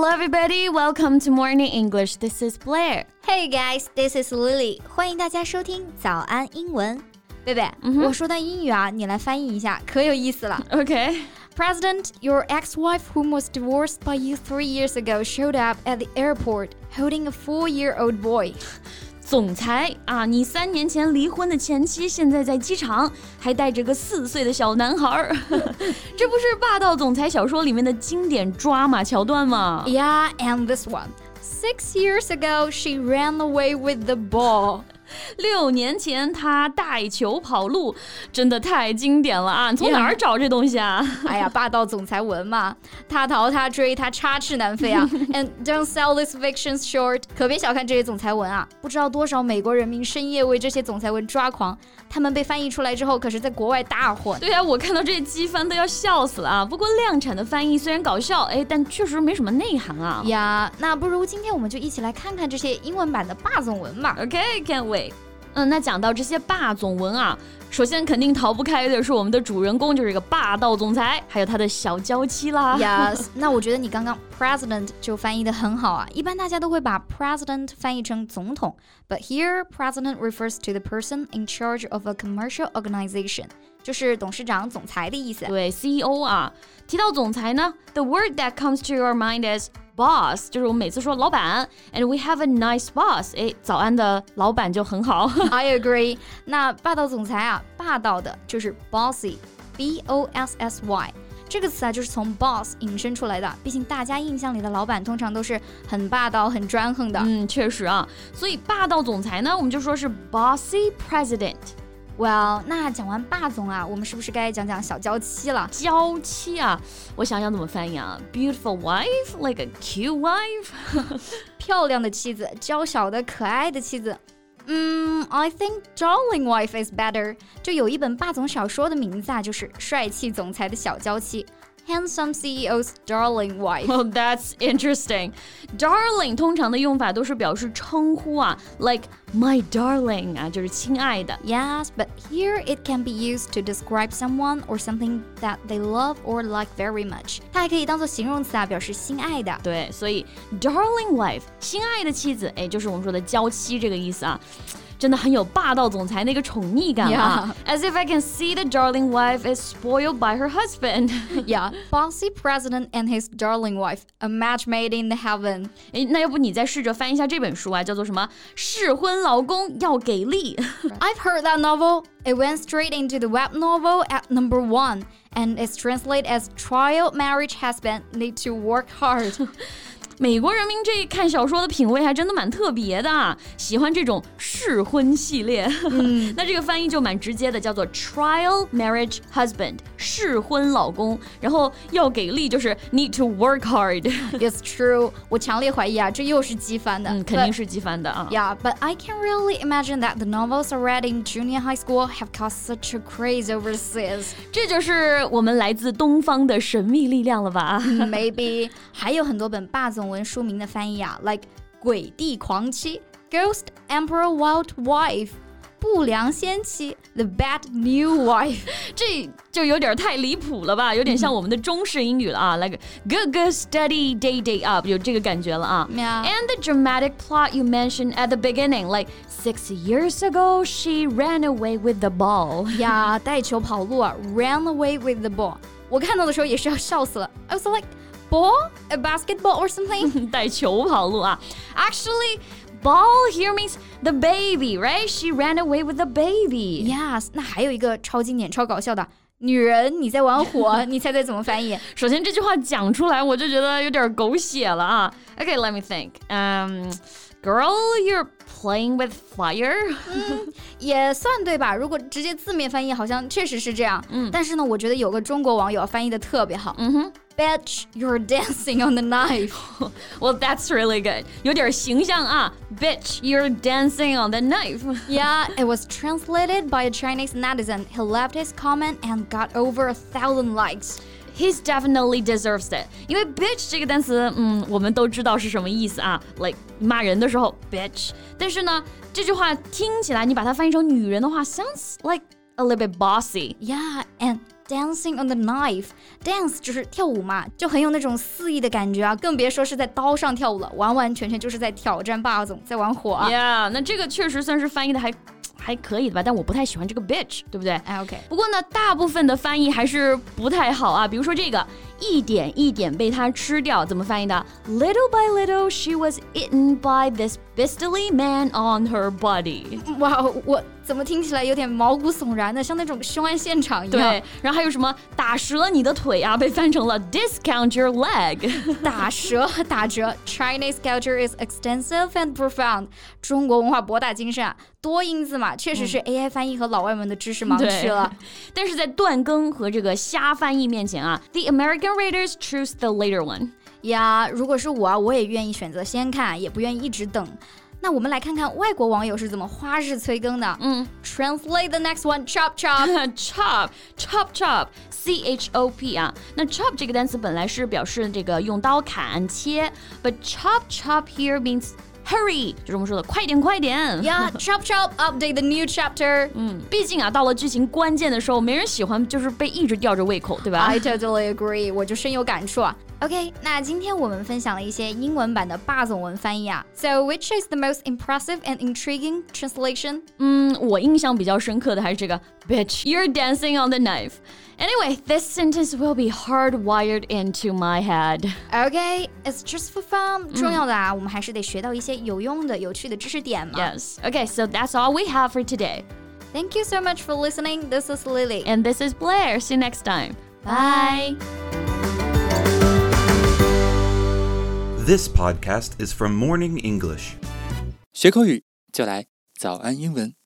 Hello, everybody. Welcome to Morning English. This is Blair. Hey guys, this is Lily. 欢迎大家收听早安英文。贝贝，我说段英语啊，你来翻译一下，可有意思了。Okay. President, your ex-wife whom was divorced by you three years ago showed up at the airport holding a four-year-old boy. 总裁啊，你三年前离婚的前妻现在在机场，还带着个四岁的小男孩儿，这不是霸道总裁小说里面的经典抓马桥段吗？Yeah, and this one. Six years ago, she ran away with the ball. 六年前他带球跑路，真的太经典了啊！你从哪儿找这东西啊？哎呀，霸道总裁文嘛，他逃他追他插翅难飞啊！And don't sell these fictions short，可别小看这些总裁文啊！不知道多少美国人民深夜为这些总裁文抓狂，他们被翻译出来之后，可是在国外大火。对呀，我看到这些机翻都要笑死了啊！不过量产的翻译虽然搞笑，哎，但确实没什么内涵啊。呀，那不如今天我们就一起来看看这些英文版的霸总文吧。OK，can't wait。嗯，那讲到这些霸总文啊，首先肯定逃不开的是我们的主人公，就是一个霸道总裁，还有他的小娇妻啦。Yes，那我觉得你刚刚 president 就翻译的很好啊。一般大家都会把 president 翻译成总统，but here president refers to the person in charge of a commercial organization，就是董事长、总裁的意思。对，CEO 啊。提到总裁呢，the word that comes to your mind is boss，就是我们每次说老板，and we have a nice boss，哎，早安的老板就很好。I agree。那霸道总裁啊，霸道的就是 bossy，b o s s y。这个词啊，就是从 boss 引申出来的。毕竟大家印象里的老板通常都是很霸道、很专横的。嗯，确实啊。所以霸道总裁呢，我们就说是 bossy president。 Well，那讲完霸总啊，我们是不是该讲讲小娇妻了？娇妻啊，我想想怎么翻译啊？Beautiful wife，like a cute wife，漂亮的妻子，娇小的、可爱的妻子。嗯，I think darling wife is better。就有一本霸总小说的名字啊，就是帅气总裁的小娇妻。handsome CEO's darling wife. Well, that's interesting. Darling 通常的用法都是表示称呼啊，like my darling 啊，就是亲爱的。Yes, but here it can be used to describe someone or something that they love or like very much. 它还可以当做形容词啊，表示心爱的。对，所以 darling wife 心爱的妻子，哎，就是我们说的娇妻这个意思啊。 真的很有霸道总裁那个宠溺感啊！As if I can see the darling wife is spoiled by her husband. yeah, bossy president and his darling wife, a match made in heaven. 哎，那要不你再试着翻一下这本书啊，叫做什么？适婚老公要给力。I've heard that novel. It went straight into the web novel at number one, and it's translated as "Trial Marriage Husband Need to Work Hard." 美国人民这看小说的品味还真的蛮特别的啊，喜欢这种试婚系列。嗯，那这个翻译就蛮直接的，叫做 trial marriage husband，适婚老公。然后要给力，就是 need to work hard。It's true，我强烈怀疑啊，这又是机翻的。嗯，肯定是机翻的啊。Yeah，but I can really imagine that the novels I read in junior high school have caused such a craze overseas。这就是我们来自东方的神秘力量了吧？Maybe，还有很多本霸总。文书名的翻译啊，like 鬼帝狂妻 Ghost Emperor Wild Wife 不良仙妻 The Bad New Wife，这就有点太离谱了吧，有点像我们的中式英语了啊，like Good Good Steady Day Day Up，有这个感觉了啊。Yeah. And the dramatic plot you mentioned at the beginning, like six years ago she ran away with the ball. 呀，带球跑路啊，ran away with the ball。我看到的时候也是要笑死了。I was like ball? A basketball or something? 带球跑路啊. Actually, ball here means the baby, right? She ran away with the baby. Yes，那还有一个超经典、超搞笑的。女人，你在玩火，你猜猜怎么翻译？首先这句话讲出来，我就觉得有点狗血了啊。Okay, let me think. Um, girl, you're playing with fire？嗯，也算对吧？如果直接字面翻译，好像确实是这样。嗯，但是呢，我觉得有个中国网友翻译的特别好。嗯哼。Bitch, you're dancing on the knife. well, that's really good. 有点形象啊. Bitch, you're dancing on the knife. yeah, it was translated by a Chinese netizen who left his comment and got over a thousand likes. He's definitely deserves it. 因为 bitch 这个单词，嗯，我们都知道是什么意思啊，like 骂人的时候 bitch。但是呢，这句话听起来你把它翻译成女人的话，sounds like a little bit bossy. Yeah, and dancing on the knife。dance 就是跳舞嘛，就很有那种肆意的感觉啊，更别说是在刀上跳舞了，完完全全就是在挑战霸总，在玩火啊。Yeah，那这个确实算是翻译的还。还可以的吧，但我不太喜欢这个 bitch，对不对？哎，OK。不过呢，大部分的翻译还是不太好啊。比如说这个，一点一点被它吃掉，怎么翻译的？Little by little, she was eaten by this beastly man on her body。哇，我。怎么听起来有点毛骨悚然的，像那种凶案现场一样。对，然后还有什么打折你的腿啊，被翻成了 discount your leg，打折打折。Chinese culture is extensive and profound，中国文化博大精深啊，多音字嘛，确实是 AI 翻译和老外们的知识盲区了。但是在断更和这个瞎翻译面前啊，the American readers choose the later one。呀，如果是我啊，我也愿意选择先看，也不愿意一直等。那我们来看看外国网友是怎么花式催更的。嗯，Translate the next one, chop chop chop chop chop c h o p 啊。那 chop 这个单词本来是表示这个用刀砍切，but chop chop here means hurry，就是我们说的快点快点。Yeah, chop chop, update the new chapter。嗯，毕竟啊，到了剧情关键的时候，没人喜欢就是被一直吊着胃口，对吧？I totally agree，我就深有感触啊。OK，那今天我们分享了一些英文版的霸总文翻译啊。So which is the most impressive and intriguing translation？嗯，我印象比较深刻的还是这个 Bitch, you're dancing on the knife. Anyway, this sentence will be hardwired into my head. Okay, it's just for fun. 重要的啊，我们还是得学到一些有用的、有趣的知识点嘛。Yes. Okay, so that's all we have for today. Thank you so much for listening. This is Lily. And this is Blair. See you next time. Bye. This podcast is from Morning English. 学口语就来早安英文。